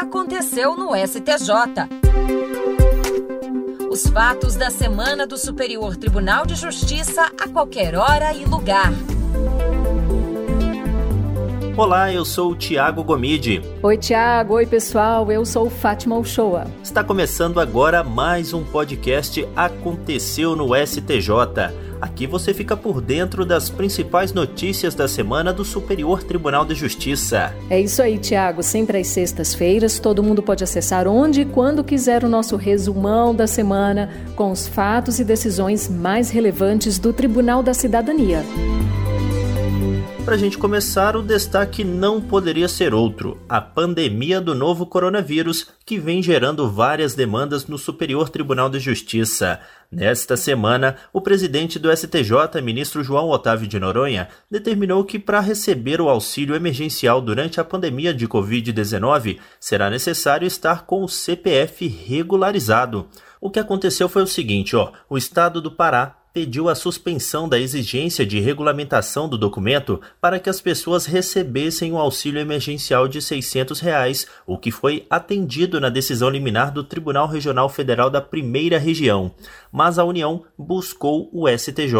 aconteceu no STJ. Os fatos da semana do Superior Tribunal de Justiça a qualquer hora e lugar. Olá, eu sou o Tiago Gomide. Oi, Tiago. Oi, pessoal. Eu sou Fátima Uchoa. Está começando agora mais um podcast Aconteceu no STJ. Aqui você fica por dentro das principais notícias da semana do Superior Tribunal de Justiça. É isso aí, Tiago. Sempre às sextas-feiras, todo mundo pode acessar onde e quando quiser o nosso resumão da semana com os fatos e decisões mais relevantes do Tribunal da Cidadania. Para a gente começar, o destaque não poderia ser outro: a pandemia do novo coronavírus, que vem gerando várias demandas no Superior Tribunal de Justiça. Nesta semana, o presidente do STJ, ministro João Otávio de Noronha, determinou que para receber o auxílio emergencial durante a pandemia de Covid-19, será necessário estar com o CPF regularizado. O que aconteceu foi o seguinte, ó, o estado do Pará pediu a suspensão da exigência de regulamentação do documento para que as pessoas recebessem o auxílio emergencial de 600 reais, o que foi atendido na decisão liminar do Tribunal Regional Federal da Primeira Região. Mas a União buscou o STJ.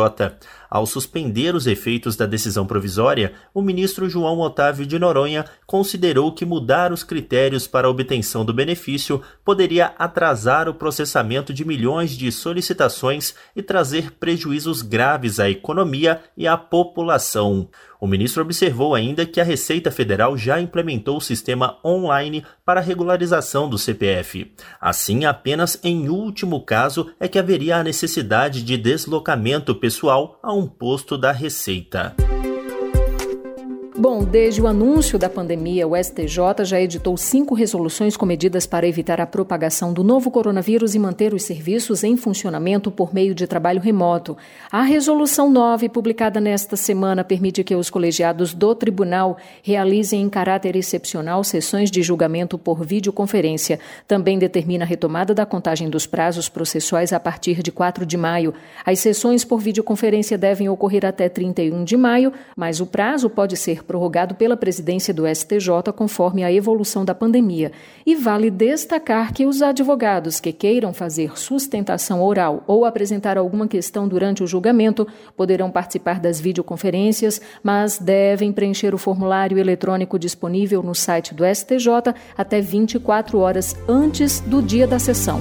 Ao suspender os efeitos da decisão provisória, o ministro João Otávio de Noronha considerou que mudar os critérios para a obtenção do benefício poderia atrasar o processamento de milhões de solicitações e trazer prejuízos graves à economia e à população. O ministro observou ainda que a Receita Federal já implementou o sistema online para regularização do CPF. Assim, apenas em último caso é que haveria a necessidade de deslocamento pessoal a um posto da Receita. Bom, desde o anúncio da pandemia, o STJ já editou cinco resoluções com medidas para evitar a propagação do novo coronavírus e manter os serviços em funcionamento por meio de trabalho remoto. A resolução 9, publicada nesta semana, permite que os colegiados do tribunal realizem em caráter excepcional sessões de julgamento por videoconferência. Também determina a retomada da contagem dos prazos processuais a partir de 4 de maio. As sessões por videoconferência devem ocorrer até 31 de maio, mas o prazo pode ser prorrogado pela presidência do STJ conforme a evolução da pandemia. E vale destacar que os advogados que queiram fazer sustentação oral ou apresentar alguma questão durante o julgamento poderão participar das videoconferências, mas devem preencher o formulário eletrônico disponível no site do STJ até 24 horas antes do dia da sessão.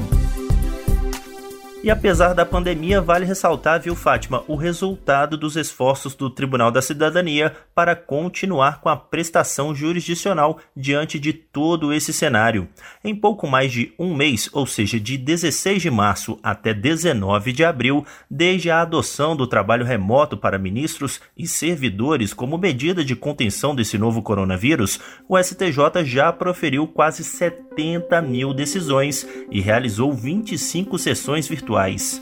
E apesar da pandemia, vale ressaltar, viu, Fátima, o resultado dos esforços do Tribunal da Cidadania para continuar com a prestação jurisdicional diante de todo esse cenário. Em pouco mais de um mês, ou seja, de 16 de março até 19 de abril, desde a adoção do trabalho remoto para ministros e servidores como medida de contenção desse novo coronavírus, o STJ já proferiu quase 70 mil decisões e realizou 25 sessões virtuais atuais.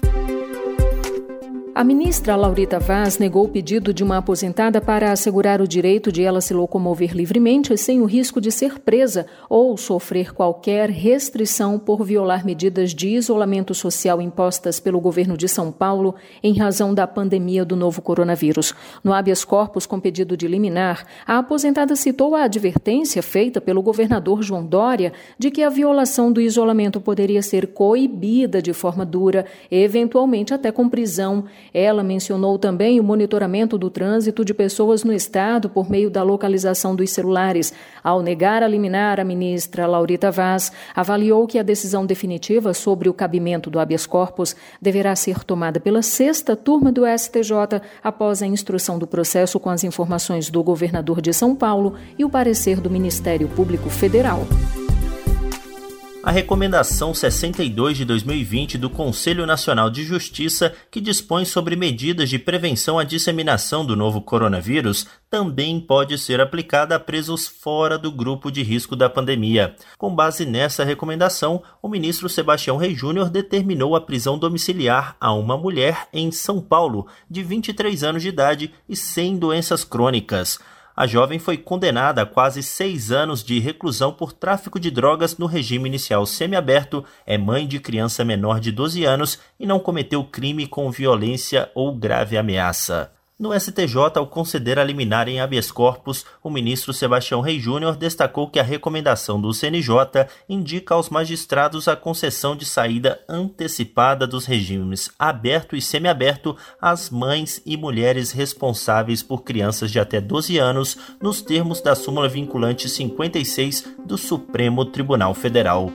A ministra Laurita Vaz negou o pedido de uma aposentada para assegurar o direito de ela se locomover livremente sem o risco de ser presa ou sofrer qualquer restrição por violar medidas de isolamento social impostas pelo governo de São Paulo em razão da pandemia do novo coronavírus. No habeas corpus com pedido de liminar, a aposentada citou a advertência feita pelo governador João Dória de que a violação do isolamento poderia ser coibida de forma dura, eventualmente até com prisão ela mencionou também o monitoramento do trânsito de pessoas no Estado por meio da localização dos celulares. Ao negar a liminar, a ministra Laurita Vaz avaliou que a decisão definitiva sobre o cabimento do habeas corpus deverá ser tomada pela sexta turma do STJ após a instrução do processo com as informações do governador de São Paulo e o parecer do Ministério Público Federal. A Recomendação 62 de 2020 do Conselho Nacional de Justiça, que dispõe sobre medidas de prevenção à disseminação do novo coronavírus, também pode ser aplicada a presos fora do grupo de risco da pandemia. Com base nessa recomendação, o ministro Sebastião Rei Júnior determinou a prisão domiciliar a uma mulher em São Paulo, de 23 anos de idade e sem doenças crônicas. A jovem foi condenada a quase seis anos de reclusão por tráfico de drogas no regime inicial semiaberto, é mãe de criança menor de 12 anos e não cometeu crime com violência ou grave ameaça. No STJ, ao conceder a liminar em habeas corpus, o ministro Sebastião Rei Júnior destacou que a recomendação do CNJ indica aos magistrados a concessão de saída antecipada dos regimes aberto e semiaberto às mães e mulheres responsáveis por crianças de até 12 anos, nos termos da súmula vinculante 56 do Supremo Tribunal Federal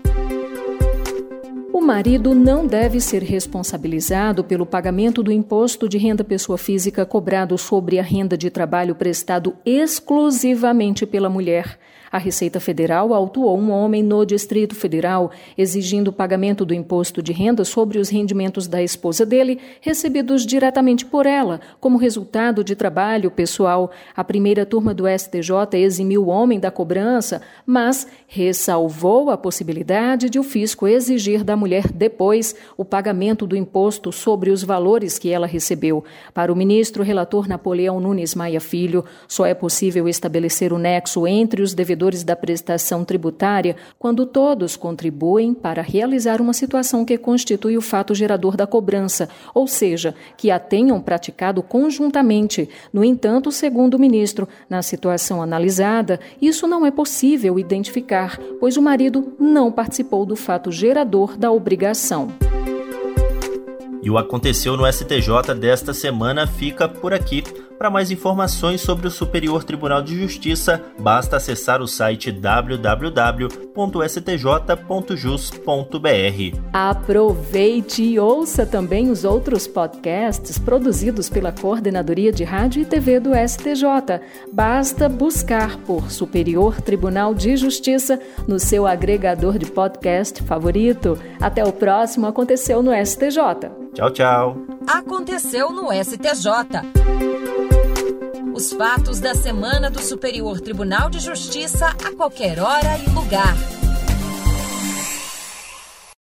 marido não deve ser responsabilizado pelo pagamento do imposto de renda pessoa física cobrado sobre a renda de trabalho prestado exclusivamente pela mulher. A Receita Federal autuou um homem no Distrito Federal exigindo o pagamento do imposto de renda sobre os rendimentos da esposa dele, recebidos diretamente por ela, como resultado de trabalho pessoal. A primeira turma do STJ eximiu o homem da cobrança, mas ressalvou a possibilidade de o fisco exigir da mulher depois o pagamento do imposto sobre os valores que ela recebeu. Para o ministro relator Napoleão Nunes Maia Filho, só é possível estabelecer o nexo entre os devedores da prestação tributária quando todos contribuem para realizar uma situação que constitui o fato gerador da cobrança, ou seja, que a tenham praticado conjuntamente. No entanto, segundo o ministro, na situação analisada, isso não é possível identificar, pois o marido não participou do fato gerador da obrigação. E o aconteceu no STJ desta semana fica por aqui. Para mais informações sobre o Superior Tribunal de Justiça, basta acessar o site www.stj.jus.br. Aproveite e ouça também os outros podcasts produzidos pela Coordenadoria de Rádio e TV do STJ. Basta buscar por Superior Tribunal de Justiça no seu agregador de podcast favorito. Até o próximo Aconteceu no STJ. Tchau, tchau. Aconteceu no STJ. Os fatos da semana do Superior Tribunal de Justiça a qualquer hora e lugar.